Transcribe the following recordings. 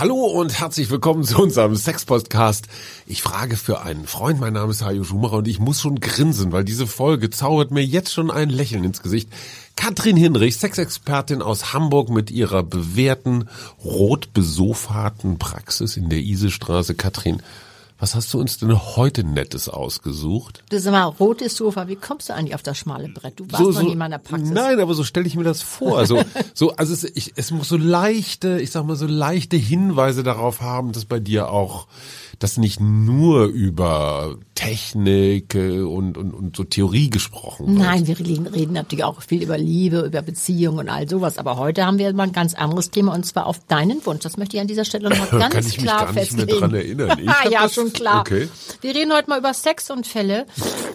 Hallo und herzlich willkommen zu unserem Sex-Podcast. Ich frage für einen Freund. Mein Name ist Hajo Schumacher und ich muss schon grinsen, weil diese Folge zaubert mir jetzt schon ein Lächeln ins Gesicht. Katrin Hinrich, Sexexpertin aus Hamburg mit ihrer bewährten, rot besofaten Praxis in der Isestraße. Katrin, was hast du uns denn heute Nettes ausgesucht? Du sag mal, rotes Sofa, wie kommst du eigentlich auf das schmale Brett? Du warst so, noch so, nie in meiner Praxis. Nein, aber so stelle ich mir das vor. Also, so, also es, ich, es muss so leichte, ich sag mal, so leichte Hinweise darauf haben, dass bei dir auch das nicht nur über Technik äh, und, und, und so Theorie gesprochen wird. Nein, wir reden, reden natürlich auch viel über Liebe, über Beziehungen und all sowas. Aber heute haben wir mal ein ganz anderes Thema und zwar auf deinen Wunsch. Das möchte ich an dieser Stelle noch mal ganz Kann ich mich klar gar nicht mehr festlegen. dran erinnern. Ich ja, das- schon klar. Okay. Wir reden heute mal über Sexunfälle.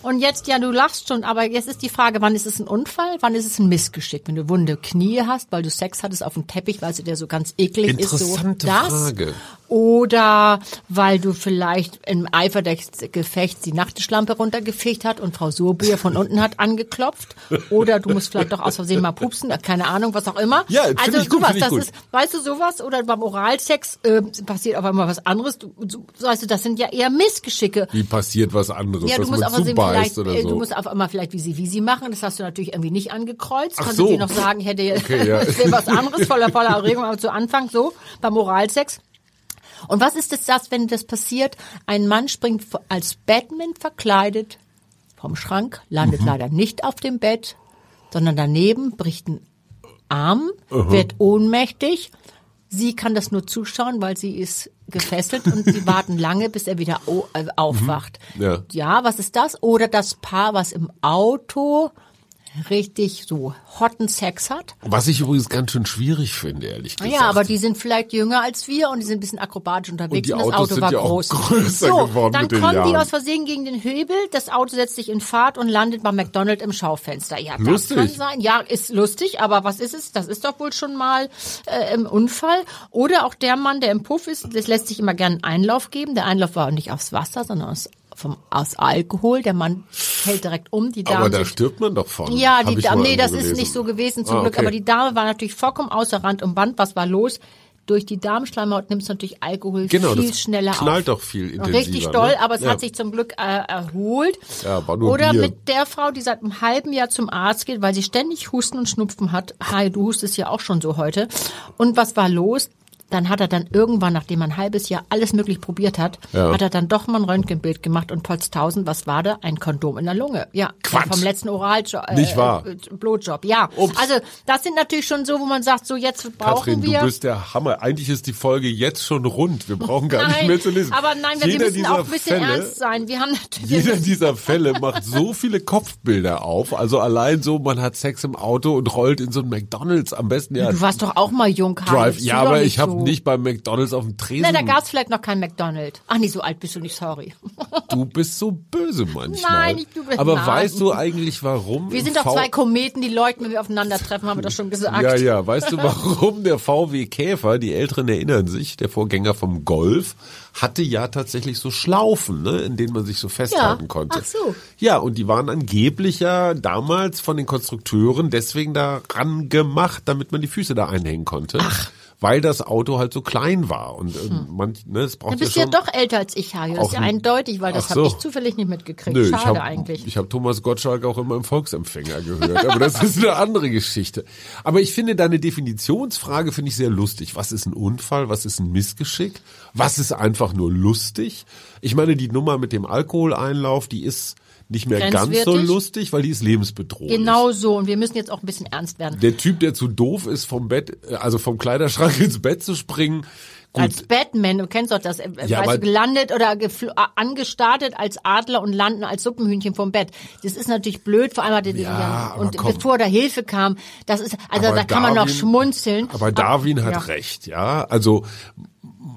Und jetzt, ja, du lachst schon, aber jetzt ist die Frage, wann ist es ein Unfall, wann ist es ein Missgeschick? Wenn du wunde Knie hast, weil du Sex hattest auf dem Teppich, weil sie der so ganz eklig ist, so Interessante das. Frage. Oder weil du vielleicht im Eifer des Gefechts die Nachttischlampe runtergefegt hat und Frau Surbier von unten hat angeklopft. Oder du musst vielleicht doch aus Versehen mal pupsen, keine Ahnung, was auch immer. Ja, also ich gut, sowas, ich das gut. ist, weißt du sowas? Oder beim Oralsex äh, passiert auf einmal was anderes. Du, du, weißt du, das sind ja eher Missgeschicke. Wie passiert was anderes, Ja, du musst auf Versehen vielleicht, oder äh, so? du musst auf einmal vielleicht wie sie wie sie machen. Das hast du natürlich irgendwie nicht angekreuzt. Kannst so. du dir noch sagen, hätte Okay, ja. was anderes voller voller Erregung, aber zu Anfang so beim Oralsex. Und was ist es das, wenn das passiert? Ein Mann springt als Batman verkleidet vom Schrank, landet Mhm. leider nicht auf dem Bett, sondern daneben bricht ein Arm, wird ohnmächtig. Sie kann das nur zuschauen, weil sie ist gefesselt und sie warten lange, bis er wieder äh, aufwacht. Mhm. Ja. ja, was ist das? Oder das Paar, was im Auto richtig so hotten Sex hat. Was ich übrigens ganz schön schwierig finde, ehrlich gesagt. Ja, aber die sind vielleicht jünger als wir und die sind ein bisschen akrobatisch unterwegs die und, das Auto sind war ja auch groß. größer so, geworden dann kommen die Jahren. aus Versehen gegen den Hebel, das Auto setzt sich in Fahrt und landet bei McDonald's im Schaufenster. Ja, das Lustig. kann sein. Ja, ist lustig, aber was ist es? Das ist doch wohl schon mal äh, im Unfall. Oder auch der Mann, der im Puff ist, das lässt sich immer gerne einen Einlauf geben. Der Einlauf war nicht aufs Wasser, sondern aus, vom, aus Alkohol. Der Mann fällt direkt um. Die Damen aber da stirbt man doch von. ja, die Dame, nee, das irgendwo ist gelesen. nicht so gewesen zum Ah, Glück, okay. aber die Dame war natürlich vollkommen außer Rand und Band. Was war los? Durch die Darmschleimhaut nimmst du natürlich Alkohol Genau, viel schneller knallt auf. doch viel intensiver, Richtig doll, ne? aber es Ja. hat sich zum Glück äh, erholt. Ja, war nur Oder Bier. mit der Frau, die seit einem halben Jahr zum Arzt geht, weil sie ständig Husten und Schnupfen hat. Hi, du hustest ja auch schon so heute. Und was war los? Dann hat er dann irgendwann, nachdem er ein halbes Jahr alles möglich probiert hat, Ja. hat er dann doch mal ein Röntgenbild gemacht und trotz tausend, was war da? Ein Kondom in der Lunge. Ja, Quatsch. vom letzten Oraljob. Äh, Nicht wahr? Äh, Blowjob, ja. Ups. Also das sind natürlich schon so, wo man sagt, so jetzt brauchen Katrin, wir. du bist der Hammer. Eigentlich ist die Folge jetzt schon rund. Wir brauchen gar nicht nein, mehr zu lesen. aber nein, wir müssen auch ein bisschen Fälle, ernst sein. Wir haben natürlich Jeder dieser Fälle macht so viele Kopfbilder auf. Also allein so, man hat Sex im Auto und rollt in so ein McDonalds. Am besten ja Du warst doch auch mal jung, Karl. Drive. Ja, aber nicht ich habe so. nicht beim McDonalds auf dem Tresen. Na, da gab's vielleicht noch kein McDonald's. Ach nee, so alt bist du nicht, sorry. du bist so böse manchmal. Nein, ich- du bist- Aber nein. weißt du eigentlich warum? Wir sind doch zwei Kometen, die leuchten, wenn wir aufeinandertreffen, haben wir das schon gesagt. Ja, ja. Weißt du, warum der VW Käfer, die Älteren erinnern sich, der Vorgänger vom Golf, hatte ja tatsächlich so Schlaufen, ne, in denen man sich so festhalten Ja. konnte. Ach so. Ja, und die waren angeblich ja damals von den Konstrukteuren deswegen daran gemacht, damit man die Füße da einhängen konnte. Ach. Weil das Auto halt so klein war. Und ähm, manch, ne, es braucht Du bist ja ja, schon. doch älter als ich, Hajo. Das ist ja eindeutig, weil das Ach habe so. ich zufällig nicht mitgekriegt. Nö, Schade ich habe eigentlich. ich hab Thomas Gottschalk auch immer im Volksempfänger gehört, aber das ist eine andere Geschichte. Aber ich finde deine Definitionsfrage finde ich sehr lustig. Was ist ein Unfall? Was ist ein Missgeschick? Was ist einfach nur lustig? Ich meine, die Nummer mit dem Alkoholeinlauf, die ist nicht mehr ganz so lustig, weil die ist lebensbedrohlich. Genau so. Und wir müssen jetzt auch ein bisschen ernst werden. Der Typ, der zu doof ist, vom Bett, äh, also vom Kleiderschrank ins Bett zu springen, gut, Als Batman, du kennst doch das, äh, Ja, weißt aber- du, gelandet oder äh, angestartet als Adler und landen als Suppenhühnchen vom Bett. Das ist natürlich blöd, vor allem hat er Ja, aber und komm. bevor da Hilfe kam, das ist, also Aber da kann man noch Darwin- schmunzeln. Aber Darwin hat ja. recht, ja. Also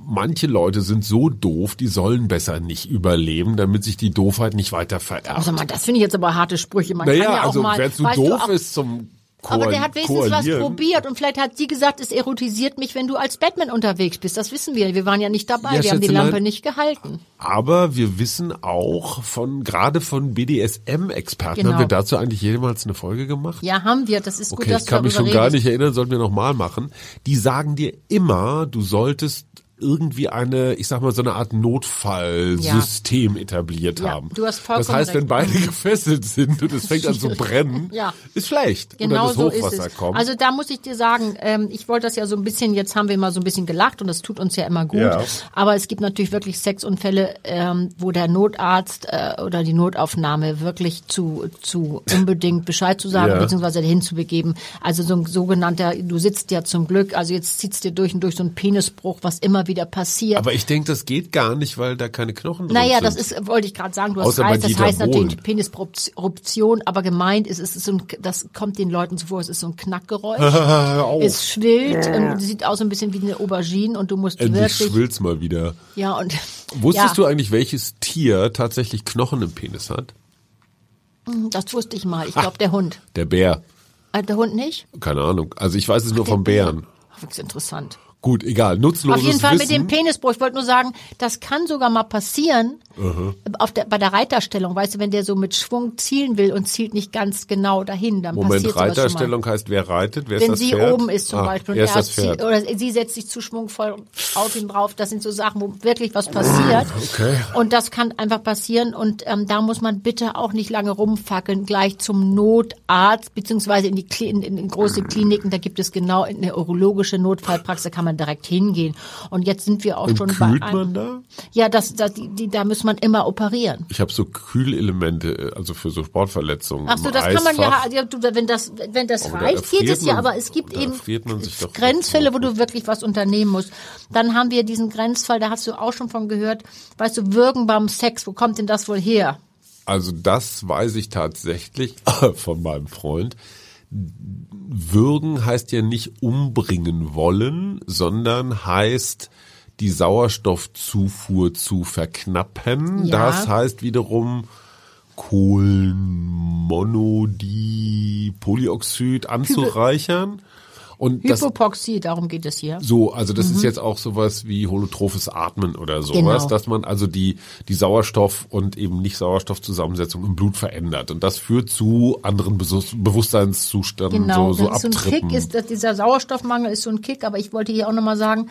manche Leute sind so doof, die sollen besser nicht überleben, damit sich die Doofheit nicht weiter vererbt. Also mal, das finde ich jetzt aber harte Sprüche. Man naja, kann ja auch also mal, wer zu du, doof auch, ist zum Aber der hat wenigstens was koalieren. probiert und vielleicht hat sie gesagt, es erotisiert mich, wenn du als Batman unterwegs bist. Das wissen wir. Wir waren ja nicht dabei. Ja, wir haben die. Lampe nicht gehalten. Aber wir wissen auch von, gerade von BDSM-Experten, Genau. haben wir dazu eigentlich jemals eine Folge gemacht? Ja, haben wir. Das ist gut, Okay, dass ich kann du mich schon gar redest. nicht erinnern, sollten wir nochmal machen. Die sagen dir immer, du solltest irgendwie eine, ich sag mal, so eine Art Notfallsystem etabliert Ja, haben. du hast Das vollkommen heißt, wenn recht. beide gefesselt sind und es fängt an zu brennen, Ja. ist schlecht. Genau so das ist es. kommt. Also da muss ich dir sagen, ähm, ich wollte das ja so ein bisschen, jetzt haben wir mal so ein bisschen gelacht und das tut uns ja immer gut. Ja. Aber es gibt natürlich wirklich Sexunfälle, ähm, wo der Notarzt äh, oder die Notaufnahme wirklich zu, zu unbedingt Bescheid zu sagen, Ja. beziehungsweise hinzubegeben. Also so ein sogenannter, du sitzt ja zum Glück, also jetzt zieht's dir durch und durch so ein Penisbruch, was immer wieder passiert. Aber ich denke, das geht gar nicht, weil da keine Knochen drin Naja, sind. das ist, wollte ich gerade sagen, du hast Außer recht, das heißt natürlich Bohlen. Penisruption, aber gemeint ist, es ist so ein, das kommt den Leuten so vor, es ist so ein Knackgeräusch. es schwillt und sieht aus so ein bisschen wie eine Aubergine und du musst Endlich wirklich, schwillt's mal wieder. ja und, Wusstest ja, du eigentlich, welches Tier tatsächlich Knochen im Penis hat? das wusste ich mal, ich glaube der Hund. Der Bär. Äh, der Hund nicht? Keine Ahnung. Also ich weiß es nur Der vom Bären. Ach, wirklich interessant. Gut, egal. Nutzloses Auf jeden Fall mit Wissen. dem Penisbruch. Ich wollte nur sagen, das kann sogar mal passieren auf der, bei der Reiterstellung. Weißt du, wenn der so mit Schwung zielen will und zielt nicht ganz genau dahin, dann Moment, passiert mal. Reiterstellung heißt, wer reitet? Wer ist Wenn das sie Pferd? oben ist zum ah, Beispiel und Er ist er Pferd. oder sie setzt sich zu schwungvoll auf ihn drauf, das sind so Sachen, wo wirklich was passiert. Okay. Und das kann einfach passieren und ähm, da muss man bitte auch nicht lange rumfackeln, gleich zum Notarzt beziehungsweise in die Kli in, in, in große Kliniken, da gibt es genau eine urologische Notfallpraxis, da kann man direkt hingehen. Und jetzt sind wir auch Und schon kühlt bei man einem, da? ja, das, das die, die, da muss man immer operieren. Ich habe so Kühlelemente, also für so Sportverletzungen. Ach so, das kann man ja, Eisfach. ja, du, wenn das, wenn das Aber da reicht, geht es ja, man- aber es gibt da eben man Grenzfälle, wo du wirklich was unternehmen musst. Dann haben wir diesen Grenzfall, da hast du auch schon von gehört, weißt du, Würgen beim Sex, wo kommt denn das wohl her? Also das weiß ich tatsächlich von meinem Freund. Würgen heißt ja nicht umbringen wollen, sondern heißt die Sauerstoffzufuhr zu verknappen. Ja. Das heißt wiederum Kohlenmonodipolyoxid anzureichern. Und das Hypopoxie, darum geht es hier. so, also das ist jetzt auch sowas wie holotrophes Atmen oder sowas, Genau. dass man also die, die Sauerstoff- und eben nicht Sauerstoffzusammensetzung im Blut verändert. Und das führt zu anderen Besus- Bewusstseinszuständen, Genau, so, so das ist so ein Abtrippen. Kick, ist, dass dieser Sauerstoffmangel ist so ein Kick, aber ich wollte hier auch nochmal sagen,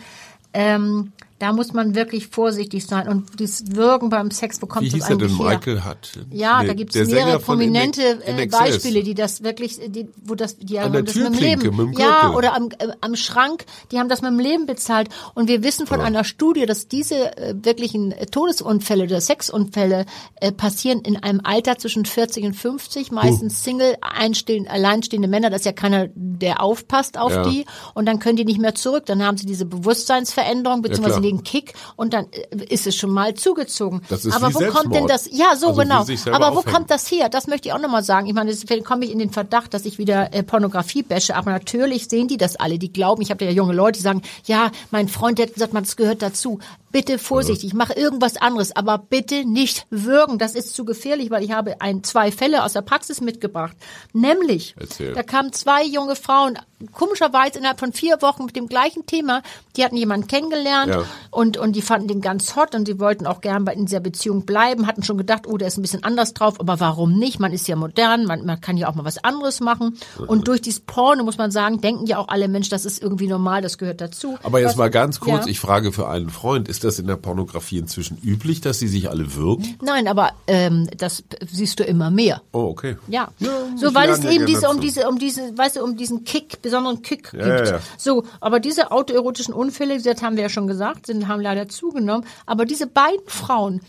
ähm, da muss man wirklich vorsichtig sein. Und dieses Würgen beim Sex, wo kommt wie das hieß denn? eigentlich her? Michael hat. Ja, nee, da gibt es mehrere prominente In- äh. Beispiele, die das wirklich, die, wo das, die haben das mit dem Leben, mit dem ja, oder am, äh, am Schrank, die haben das mit dem Leben bezahlt. Und wir wissen von einer Studie, dass diese äh, wirklichen äh, Todesunfälle oder Sexunfälle äh, passieren in einem Alter zwischen 40 und 50, meistens Single, einstehend, alleinstehende Männer, das ist ja keiner, der aufpasst auf Ja. die. Und dann können die nicht mehr zurück. Dann haben sie diese Bewusstseinsveränderung, beziehungsweise klar. Den Kick und dann äh, ist es schon mal zugezogen. Das ist Aber wo kommt denn Selbstmord. das? Ja, so Also genau. Aber wo aufhängen. kommt das her? Das möchte ich auch nochmal sagen. Ich meine, deswegen komme ich in den Verdacht, dass ich wieder äh, Pornografie bashe. Aber natürlich sehen die das alle. Die glauben, ich habe ja junge Leute, die sagen, ja, mein Freund der hat gesagt, man, das gehört dazu. Bitte vorsichtig, mach irgendwas anderes, aber bitte nicht würgen. Das ist zu gefährlich, weil ich habe ein, zwei Fälle aus der Praxis mitgebracht. Nämlich, Erzähl. da kamen zwei junge Frauen, komischerweise innerhalb von vier Wochen mit dem gleichen Thema. Die hatten jemanden kennengelernt Ja. und, und die fanden den ganz hot und die wollten auch gern bei in dieser Beziehung bleiben, hatten schon gedacht, oh, der ist ein bisschen anders drauf, aber warum nicht? Man ist ja modern, man, man kann ja auch mal was anderes machen. Und durch dieses Porno, muss man sagen, denken ja auch alle Mensch, das ist irgendwie normal, das gehört dazu. Aber jetzt Was- mal ganz kurz, Ja. ich frage für einen Freund, ist das in der Pornografie inzwischen üblich, dass sie sich alle würgen? Nein, aber ähm, das siehst du immer mehr. Oh, okay. Ja, Ja, so weil es eben diese um diese um diese weißt du um diesen Kick besonderen Kick Ja, gibt. ja. So, aber diese autoerotischen Unfälle, das haben wir ja schon gesagt, sind haben leider zugenommen, aber diese beiden Frauen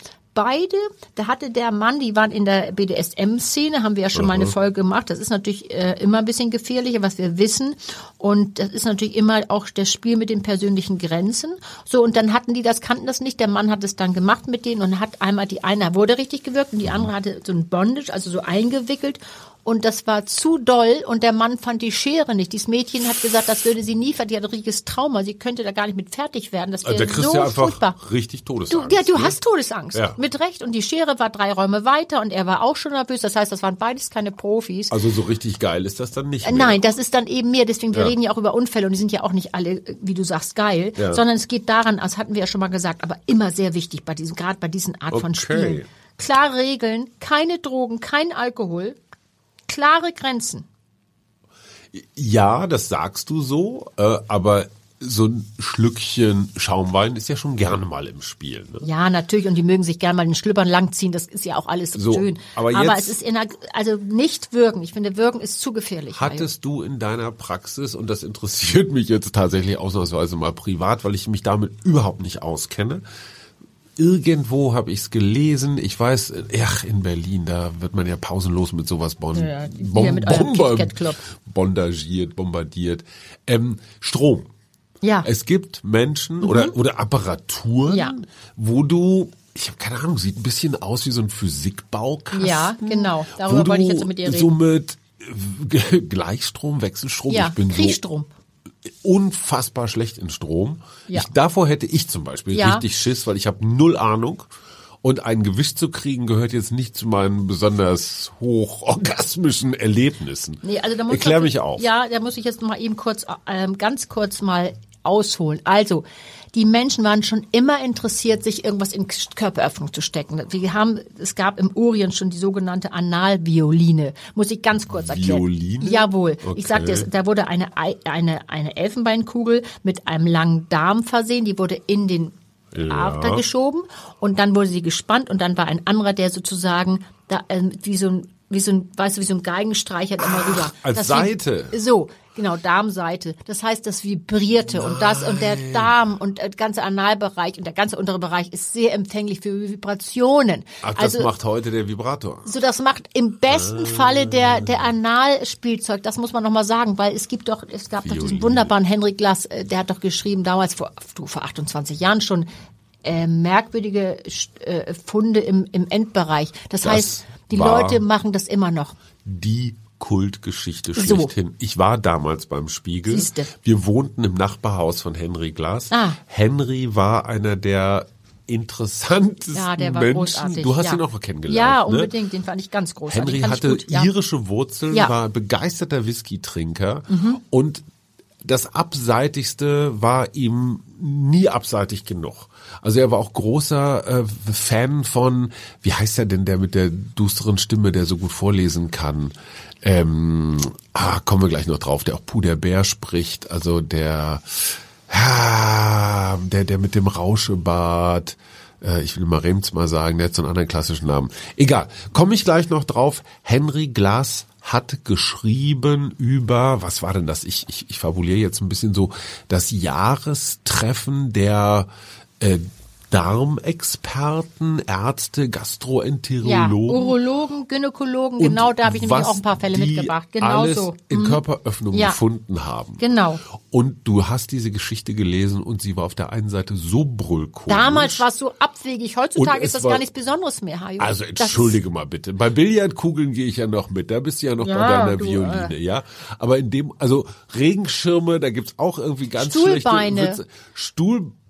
Beide, da hatte der Mann, die waren in der BDSM-Szene, haben wir ja schon mal eine Folge gemacht. Das ist natürlich äh, immer ein bisschen gefährlicher, was wir wissen. Und das ist natürlich immer auch das Spiel mit den persönlichen Grenzen. So, und dann hatten die das, kannten das nicht. Der Mann hat es dann gemacht mit denen und hat einmal die eine wurde richtig gewirkt und die andere hatte so ein Bondage, also so eingewickelt. Und das war zu doll und der Mann fand die Schere nicht. Dieses Mädchen hat gesagt, das würde sie nie verdienen, die hat ein richtiges Trauma, sie könnte da gar nicht mit fertig werden. Das Also wäre kriegst so du ja einfach furchtbar. richtig Du, Todesangst. ja, du ne? hast Todesangst. Ja. Mit Recht. Und die Schere war drei Räume weiter und er war auch schon nervös. Das heißt, das waren beides keine Profis. Also so richtig geil ist das dann nicht mehr. Nein, das ist dann eben mehr. Deswegen, wir Ja. reden ja auch über Unfälle und die sind ja auch nicht alle, wie du sagst, geil, Ja. sondern es geht daran, das hatten wir ja schon mal gesagt, aber immer sehr wichtig bei diesem, gerade bei diesen Art von Okay. Spielen. Klare Regeln, keine Drogen, kein Alkohol, klare Grenzen. Ja, das sagst du so, äh, aber so ein Schlückchen Schaumwein ist ja schon gerne mal im Spiel. Ne? Ja, natürlich, und die mögen sich gerne mal den Schlüppern langziehen, das ist ja auch alles So, schön. aber aber es ist in der, also nicht würgen. Ich finde, würgen ist zu gefährlich. Hattest du in deiner Praxis, und das interessiert mich jetzt tatsächlich ausnahmsweise mal privat, weil ich mich damit überhaupt nicht auskenne, irgendwo habe ich es gelesen, ich weiß, ach, in Berlin, da wird man ja pausenlos mit sowas bon Ja, hier mit eurem KitKat Club. bondagiert, bombardiert. Ähm, Strom. Ja. Mhm. Es gibt Menschen oder, oder Apparaturen, Ja. wo du, ich habe keine Ahnung, sieht ein bisschen aus wie so ein Physikbaukasten. Ja, genau. Darüber wo wollte ich jetzt mit dir So reden. mit äh, Gleichstrom, Wechselstrom. ja, ich bin Kriechstrom. so unfassbar schlecht in Strom. Ja. Ich, davor hätte ich zum Beispiel Ja. richtig Schiss, weil ich habe null Ahnung. Und ein Gewicht zu kriegen gehört jetzt nicht zu meinen besonders hochorgasmischen Erlebnissen. Nee, also da muss Erklär ich- mich auf. Ja, da muss ich jetzt mal eben kurz, ähm, ganz kurz mal ausholen. Also, die Menschen waren schon immer interessiert, sich irgendwas in Körperöffnung zu stecken. Wir haben, es gab im Orient schon die sogenannte Analvioline. Muss ich ganz kurz erklären. Violine? Jawohl. Okay. Ich sagte es, da wurde eine, Ei- eine, eine Elfenbeinkugel mit einem langen Darm versehen, die wurde in den Ja. After geschoben und dann wurde sie gespannt und dann war ein anderer, der sozusagen da ähm, wie so ein wie so ein, weißt du, wie so ein Geigenstreicher immer rüber. als Das Seite. vib- So, genau, Darmseite. Das heißt, das vibrierte und das und der Darm und der ganze Analbereich und der ganze untere Bereich ist sehr empfänglich für Vibrationen. Ach, das also, macht heute der Vibrator. so, das macht im besten Falle der, der Analspielzeug, das muss man nochmal sagen, weil es gibt doch, es gab doch diesen wunderbaren Henrik Glass, äh, der hat doch geschrieben, damals vor, du, vor 28 Jahren schon, äh, merkwürdige äh, Funde im, im Endbereich. Das, Das heißt, die Leute machen das immer noch. Die Kultgeschichte So. schlechthin. Ich war damals beim Spiegel. Siehste. Wir wohnten im Nachbarhaus von Henry Glass. Ah. Henry war einer der interessantesten Ja, der war Menschen. großartig. Du hast ja. ihn auch kennengelernt. Ja, ne? unbedingt, den fand ich ganz großartig. Henry hatte irische Wurzeln, Ja. Mhm. war begeisterter Whisky-Trinker und das Abseitigste war ihm nie abseitig genug. Also er war auch großer äh, Fan von, wie heißt er denn, der mit der dusteren Stimme, der so gut vorlesen kann? Ähm, ah, kommen wir gleich noch drauf, der auch Puder Bär spricht, also der, ah, der, der mit dem Rauschebart, äh, ich will mal Rems mal sagen, der hat so einen anderen klassischen Namen. Egal, komme ich gleich noch drauf. Henry Glass hat geschrieben über, was war denn das? Ich, ich, ich fabuliere jetzt ein bisschen so, das Jahrestreffen der äh, Darmexperten, Ärzte, Ja, Gastroenterologen. Urologen, Gynäkologen, genau, da habe ich nämlich auch ein paar Fälle mitgebracht. Genau alles so. in Körperöffnungen Ja. gefunden haben. Genau. Und du hast diese Geschichte gelesen und sie war auf der einen Seite so brüllkomisch. Damals war es so abwegig. Heutzutage ist das war- gar nichts Besonderes mehr, Hajo. Also Das entschuldige mal bitte. Bei Billardkugeln gehe ich ja noch mit. Da bist du ja noch bei Ja, deiner du, äh. Violine, ja. Aber in dem, also Regenschirme, da gibt's auch irgendwie ganz Stuhlbeine. schlechte Witze.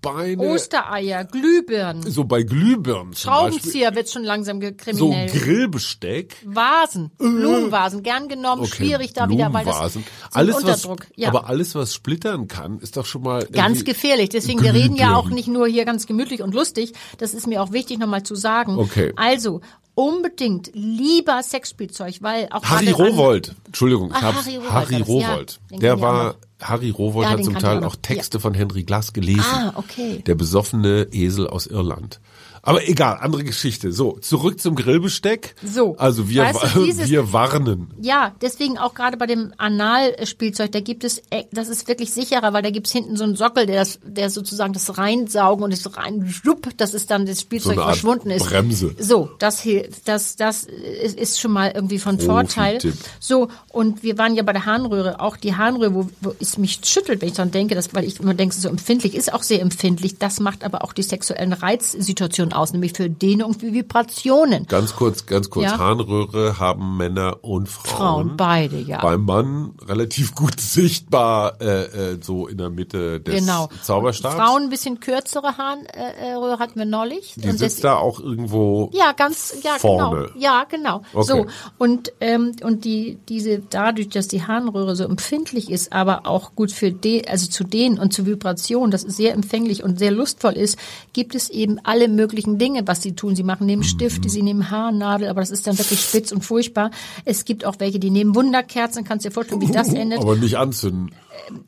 Stuhlbeine. Ostereier, Glühbirnen, so bei Glühbirnen. Schraubenzieher wird schon langsam ge- So kriminell. Grillbesteck. Vasen, Blumenvasen, gern genommen, Okay, schwierig da wieder, weil das alles Unterdruck. was, ja. aber alles was splittern kann, ist doch schon mal Ganz gefährlich. Deswegen, wir reden ja auch Glühbirnen. nicht nur hier ganz gemütlich und lustig. Das ist mir auch wichtig nochmal zu sagen. Okay. Also, unbedingt lieber Sexspielzeug, weil auch Harry Rowold, Entschuldigung, Ah, Harry Rowold Harry ja. Rowold. Den Der war. Harry Rowold Ja, hat zum Teil auch auch. Texte von Henry Glass gelesen. Ah, okay. Der besoffene Esel aus Irland. Aber egal, andere Geschichte. So, zurück zum Grillbesteck. So, Also wir, weißt du, dieses- wir warnen. Ja, deswegen auch gerade bei dem Analspielzeug, da gibt es, äh, das ist wirklich sicherer, weil da gibt's hinten so einen Sockel, der das, der sozusagen das reinsaugen und das rein, schupp, das ist dann das Spielzeug So verschwunden ist. Bremse. So, das hilft, das, das ist schon mal irgendwie von Vorteil. So, und wir waren ja bei der Harnröhre, auch die Harnröhre, wo, wo es mich schüttelt, wenn ich daran denke, dass, weil ich immer denke, so empfindlich ist auch sehr empfindlich. Das macht aber auch die sexuellen Reizsituationen aus, nämlich für Dehnung und für Vibrationen. Ganz kurz, ganz kurz. Ja. Harnröhre haben Männer und Frauen. Frauen, beide, ja. Beim Mann relativ gut sichtbar, äh, äh, so in der Mitte des Genau. Zauberstabs. Frauen ein bisschen kürzere Harnröhre hatten wir neulich. Die Und sitzt das- da auch irgendwo. Ja, ganz, ja, Vorne. genau. Ja, genau. Okay. So. Und, ähm, und die, diese, dadurch, dass die Harnröhre so empfindlich ist, aber auch gut für de, also zu dehnen und zu Vibration, das ist sehr empfänglich und sehr lustvoll ist, gibt es eben alle möglichen Dinge, was sie tun. Sie machen nehmen Stifte, sie nehmen Haarnadel, aber das ist dann wirklich spitz und furchtbar. Es gibt auch welche, die nehmen Wunderkerzen, kannst dir vorstellen, wie das endet. Aber nicht anzünden.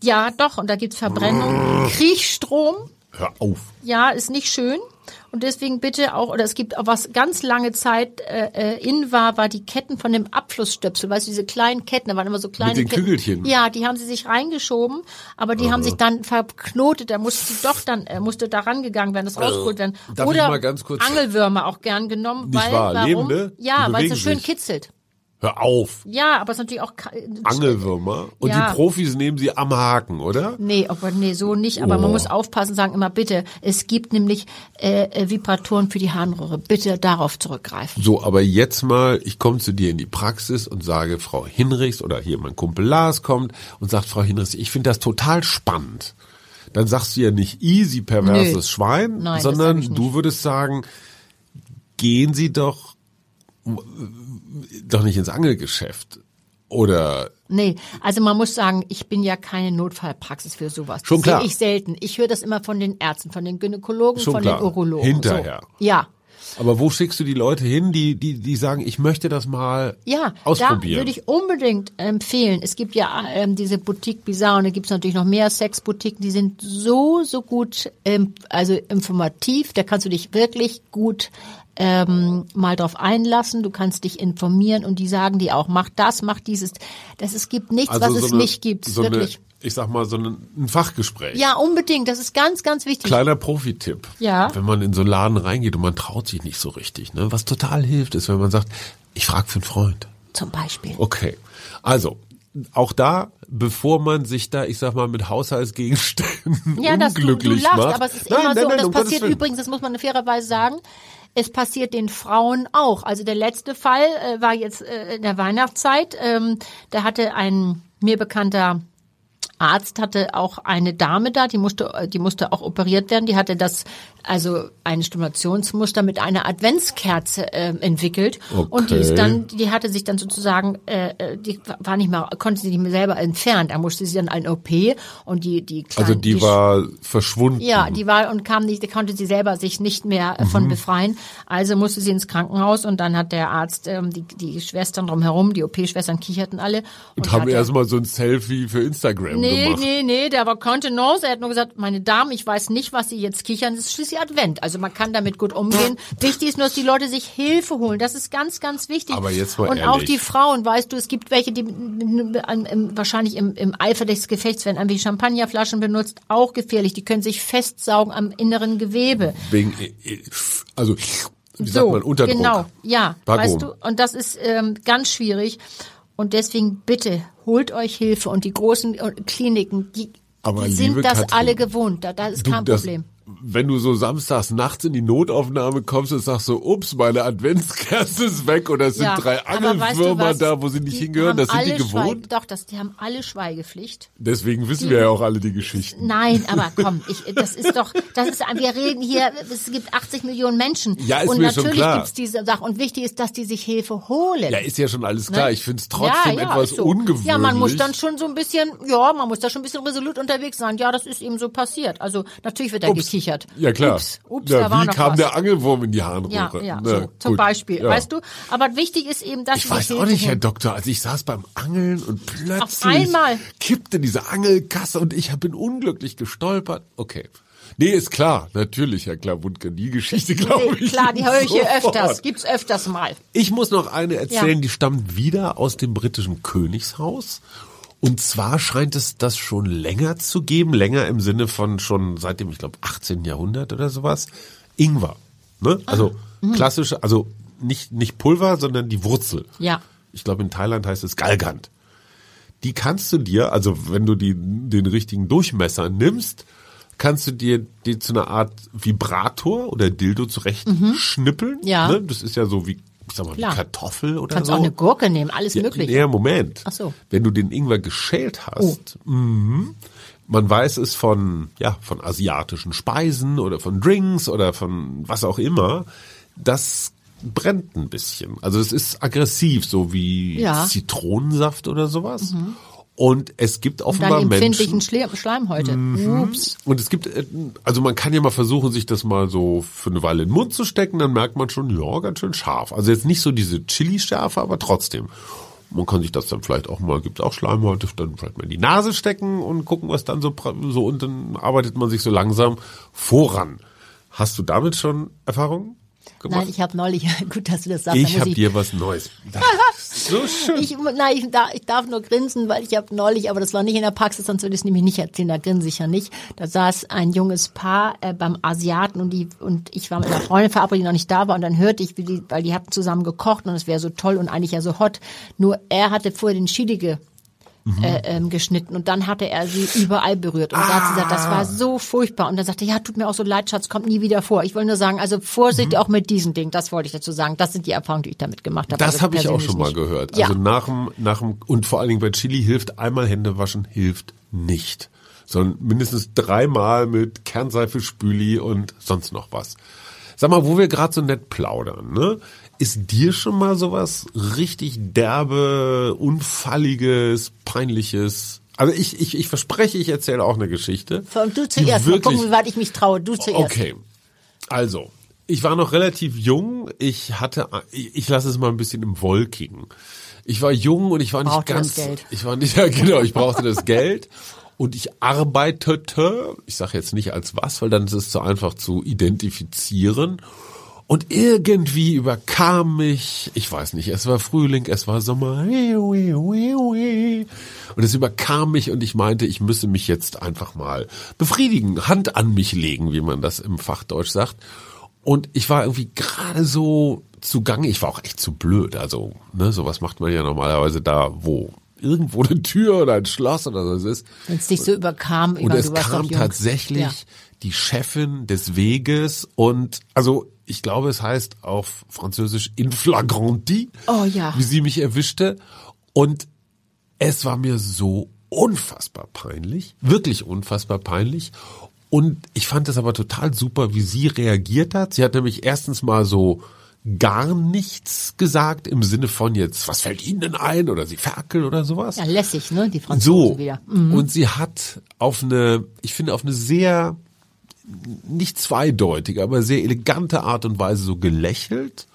Ja, doch, und da gibt's Verbrennung. Kriechstrom, Hör auf. ja, ist nicht schön. Und deswegen bitte auch, oder es gibt auch was ganz lange Zeit äh, äh, in war, war die Ketten von dem Abflussstöpsel. Weißt du, diese kleinen Ketten, da waren immer so kleine den Ketten. Kügelchen? Ja, die haben sie sich reingeschoben, aber die haben sich dann verknotet. Da musste doch dann, äh, musste da rangegangen werden, das rausgeholt werden. darf oder Angelwürmer auch gern genommen, Nicht weil, wahr, warum? lebende? Ja, weil es so schön sich. kitzelt. Hör auf. Ja, aber es ist natürlich auch ka- Angelwürmer. Und Ja. die Profis nehmen sie am Haken, oder? Nee, aber nee, so nicht. Aber man Oh. muss aufpassen, sagen immer bitte. Es gibt nämlich äh, äh, Vibratoren für die Harnröhre. Bitte darauf zurückgreifen. So, aber jetzt mal, ich komme zu dir in die Praxis und sage, Frau Hinrichs oder hier mein Kumpel Lars kommt und sagt, Frau Hinrichs, ich finde das total spannend. Dann sagst du ja nicht easy perverses Nö. Schwein, Nein, sondern du würdest sagen, gehen Sie doch äh, doch nicht ins Angelgeschäft. Oder Nee, also man muss sagen, ich bin ja keine Notfallpraxis für sowas. Schon das klar. Ich selten. Ich höre das immer von den Ärzten, von den Gynäkologen, Schon von klar. den Urologen. Hinterher. So. Ja. aber wo schickst du die Leute hin, die, die, die sagen, ich möchte das mal Ja, ausprobieren? da würde ich unbedingt empfehlen. Es gibt ja ähm, diese Boutique Bizarre und da gibt es natürlich noch mehr Sexboutiquen, die sind so, so gut, ähm, also informativ, da kannst du dich wirklich gut ähm, mal drauf einlassen, du kannst dich informieren und die sagen dir auch, mach das, mach dieses. Das, es gibt nichts, was es Also eine- nicht gibt, so wirklich. Eine, ich sag mal, so ein, Fachgespräch. Ja, unbedingt, das ist ganz, ganz wichtig. Kleiner Profitipp. Ja. Wenn man in so einen Laden reingeht und man traut sich nicht so richtig, ne? Was total hilft, ist, wenn man sagt, ich frage für einen Freund. Zum Beispiel. Okay. Also, auch da, bevor man sich da, ich sag mal, mit Haushaltsgegenständen Ja, das, du, du unglücklich lachst, macht. aber es ist Nein, immer nein, so, nein, und das um passiert übrigens, das muss man fairerweise sagen, es passiert den Frauen auch. Also der letzte Fall äh, war jetzt äh, in der Weihnachtszeit. Ähm, da hatte ein mir bekannter Arzt hatte auch eine Dame da, die musste, die musste auch operiert werden. Die hatte das, also ein Stimulationsmuster mit einer Adventskerze ähm, entwickelt. Und die ist Okay. dann, die hatte sich dann sozusagen, äh, äh, die war nicht mehr, konnte sie nicht mehr selber entfernen. Da musste sie dann ein OP und die, die Also kleinen- die war verschwunden. ja, die war und kam nicht, die konnte sie selber sich nicht mehr äh, Mhm. von befreien. Also musste sie ins Krankenhaus und dann hat der Arzt, ähm, die, die Schwestern drumherum, die OP-Schwestern kicherten alle. und haben hat er- erstmal so ein Selfie für Instagram Nee, gemacht. nee, nee, der war Kontenance. Er hat nur gesagt, meine Damen, ich weiß nicht, was Sie jetzt kichern. Es ist schließlich Advent. Also man kann damit gut umgehen. Wichtig ist nur, dass die Leute sich Hilfe holen. Das ist ganz, ganz wichtig. Aber jetzt mal Und ehrlich. auch die Frauen, weißt du, es gibt welche, die wahrscheinlich im, im Eifer des Gefechts werden irgendwelche Champagnerflaschen benutzt. Auch gefährlich. Die können sich festsaugen am inneren Gewebe. Wegen, äh, äh, also, wie sagt man, Unterdruck. Genau, ja, weißt du, und das ist ähm, ganz schwierig. Und deswegen bitte holt euch Hilfe und die großen äh, Kliniken, die, die sind das Katrin, alle gewohnt. Da, da ist Du, kein das- Problem. Wenn du so samstags nachts in die Notaufnahme kommst und sagst so, ups, meine Adventskerze ist weg oder es sind Ja, drei aber weißt du Angelwürmer da, wo sie nicht Die hingehören, das sind die gewohnt. Schweige- Doch, das, die haben alle Schweigepflicht. Deswegen wissen wir ja auch alle die Geschichten. Nein, aber komm, ich, das ist doch, das ist, wir reden hier, es gibt 80 Millionen Menschen. Ja, ist und mir schon natürlich klar. gibt's diese Sache. Und wichtig ist, dass die sich Hilfe holen. Ja, ist ja schon alles klar. Ne? Ich finde es trotzdem ja, ja, etwas so. ungewöhnlich. Ja, man muss dann schon so ein bisschen, ja, man muss da schon ein bisschen resolut unterwegs sein. Ja, das ist eben so passiert. Also natürlich wird da Ups. gekichert. Ja, klar. Ups, ups ja, da war wie noch kam was. der Angelwurm in die Harnröhre? ja, ja, Na, so, zum gut. Beispiel, Ja. weißt du? Aber wichtig ist eben, dass Ich weiß auch nicht, Herr. Doktor, als ich saß beim Angeln und plötzlich kippte diese Angelkasse und ich bin unglücklich gestolpert. Okay. Nee, ist klar, natürlich, Herr Klawundke, die Geschichte glaube ich. Klar, die höre ich hier öfters. Gibt's öfters mal. Ich muss noch eine erzählen, Ja. die stammt wieder aus dem britischen Königshaus. Und zwar scheint es das schon länger zu geben, länger im Sinne von schon seit dem, ich glaube, 18. Jahrhundert oder sowas. Ingwer. Ne? Also klassische, also nicht, nicht Pulver, sondern die Wurzel. Ja. Ich glaube, in Thailand heißt es Galgant. die kannst du dir, also wenn du die, den richtigen Durchmesser nimmst, kannst du dir die zu einer Art Vibrator oder Dildo zurecht schnippeln. Mhm. Ja. Ne? Das ist ja so wie, ich sag mal, Klar. Kartoffel oder Kannst so. auch eine Gurke nehmen, alles mögliche. Ja, Moment. Ach so. Wenn du den Ingwer geschält hast, Oh. mhm, man weiß es von, ja, von asiatischen Speisen oder von Drinks oder von was auch immer, das brennt ein bisschen. Also es ist aggressiv, so wie Ja. Mhm. Zitronensaft oder sowas. Und es gibt Und offenbar dann Menschen. empfindlichen Schle Schleimhäute. Ups. Und es gibt, äh, also man kann ja mal versuchen, sich das mal so für eine Weile in den Mund zu stecken, dann merkt man schon, ja, ganz schön scharf. Also jetzt nicht so diese Chili-Schärfe, aber trotzdem. Man kann sich das dann vielleicht auch mal, gibt auch Schleimhäute, dann vielleicht mal in die Nase stecken und gucken, was dann so, so und dann arbeitet man sich so langsam voran. Hast du damit schon Erfahrungen gemacht? Nein, ich habe neulich, gut, dass du das sagst. ich habe dir was Neues. so schön. Ich, nein, ich, da, ich darf nur grinsen, weil ich habe neulich, aber das war nicht in der Praxis, sonst würde ich es nämlich nicht erzählen, da grinse ich ja nicht. Da saß ein junges Paar äh, beim Asiaten und die und ich war mit einer Freundin verabredet, die noch nicht da war und dann hörte ich, wie die, weil die hatten zusammen gekocht und es wäre so toll und eigentlich ja so hot. Nur er hatte vorher den Chili ge, äh, ähm, geschnitten und dann hatte er sie überall berührt und da hat sie gesagt, das war so furchtbar und dann sagte, ja, tut mir auch so leid, Schatz, kommt nie wieder vor. Ich will nur sagen, also Vorsicht auch mit diesen Dingen, das wollte ich dazu sagen. Das sind die Erfahrungen, die ich damit gemacht habe. Das Also habe ich auch schon mal nicht. gehört. Ja. Also nach dem, nach dem, und vor allen Dingen bei Chili hilft einmal Hände waschen, hilft nicht. Sondern mindestens dreimal mit Kernseife, Spüli und sonst noch was. Sag mal, wo wir gerade so nett plaudern, ne? Ist dir schon mal sowas richtig derbe, unfalliges, peinliches? Also ich, ich, ich verspreche, ich erzähle auch eine Geschichte. Und du zuerst, mal wirklich- gucken, wie weit ich mich traue. Du zuerst. Okay. Also, ich war noch relativ jung. Ich hatte, ich, ich lasse es mal ein bisschen im Wolkigen. Ich war jung und ich war nicht Brauchte ganz, das Geld. ich war nicht, ja genau, ich brauchte das Geld und ich arbeitete, ich sage jetzt nicht als was, weil dann ist es zu einfach zu identifizieren. Und irgendwie überkam mich, ich weiß nicht, es war Frühling, es war Sommer, und es überkam mich und ich meinte, ich müsse mich jetzt einfach mal befriedigen, Hand an mich legen, wie man das im Fachdeutsch sagt. Und ich war irgendwie gerade so zugange, ich war auch echt zu blöd, also, ne, sowas macht man ja normalerweise da, wo irgendwo eine Tür oder ein Schloss oder so ist. Wenn es dich so überkam, Und meine, es du warst kam tatsächlich Ja. die Chefin des Weges und also ich glaube, es heißt auf Französisch in flagranti, Oh ja. wie sie mich erwischte. Und es war mir so unfassbar peinlich, wirklich unfassbar peinlich. Und ich fand es aber total super, wie sie reagiert hat. Sie hat nämlich erstens mal so gar nichts gesagt im Sinne von jetzt, was fällt Ihnen denn ein oder Sie ferkel oder sowas. Ja, lässig, ne? Die Franzosen So. wieder. Und sie hat auf eine, ich finde, auf eine sehr, nicht zweideutige, aber sehr elegante Art und Weise so gelächelt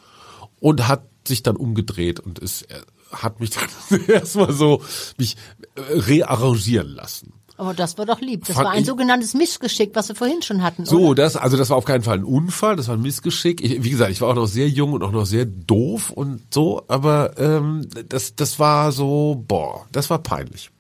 und hat sich dann umgedreht und ist, äh, hat mich dann erstmal so, mich äh, rearrangieren lassen. Aber das war doch lieb. Das Fand war ein sogenanntes Missgeschick, was wir vorhin schon hatten. So, oder? das, also das war auf keinen Fall ein Unfall, das war ein Missgeschick. Ich, wie gesagt, ich war auch noch sehr jung und auch noch sehr doof und so, aber ähm, das, das war so, boah, das war peinlich.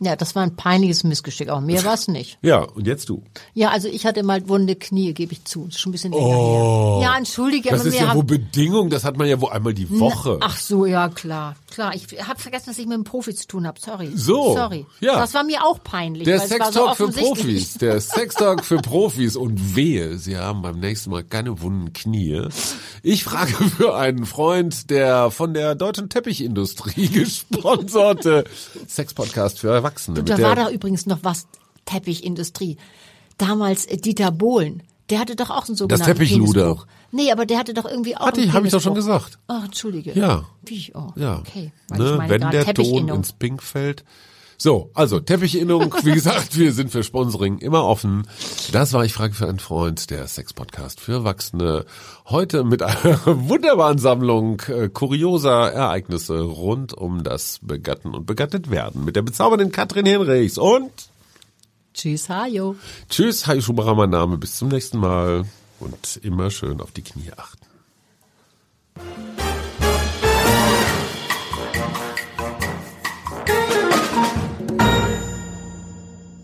Ja, das war ein peinliches Missgeschick. Auch mehr war es nicht. Ja, und jetzt du. Ja, also ich hatte mal wunde Knie, gebe ich zu. Das ist schon ein bisschen länger her. Ja, entschuldige, Oh. Das ist mir ja wohl Bedingung, das hat man ja wohl einmal die Woche. Ach so, ja, klar. Klar, ich habe vergessen, dass ich mit einem Profi zu tun habe. Sorry. So, Sorry. ja. Das war mir auch peinlich. Der Sextalk so für. Profis. Der Sextalk für Profis. Und wehe, Sie haben beim nächsten Mal keine wunden Knie. Ich frage für einen Freund, der von der deutschen Teppichindustrie gesponserte Sexpodcast für Erwachsene. Da mit war da übrigens noch was, Teppichindustrie. Damals äh, Dieter Bohlen. Der hatte doch auch so einen sogenannten Teppichluder. Penisbruch. Nee, aber der hatte doch irgendwie auch Hatte ich- hab ich doch schon gesagt. Ach, entschuldige. Ja. Wie? Oh, ja, okay. Ne, ich meine wenn der Ton ins Pink fällt. So, also Teppichinnung, wie gesagt, wir sind für Sponsoring immer offen. Das war ich frage für einen Freund, der Sex-Podcast für Erwachsene. Heute mit einer wunderbaren Sammlung äh, kurioser Ereignisse rund um das Begatten und Begattetwerden mit der bezaubernden Katrin Henrichs und Tschüss, Hajo. tschüss, Hajo Schumacher, mein Name, bis zum nächsten Mal und immer schön auf die Knie achten.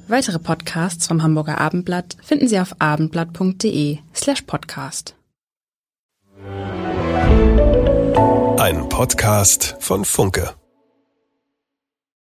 Weitere Podcasts vom Hamburger Abendblatt finden Sie auf abendblatt.de slash podcast. Ein Podcast von Funke.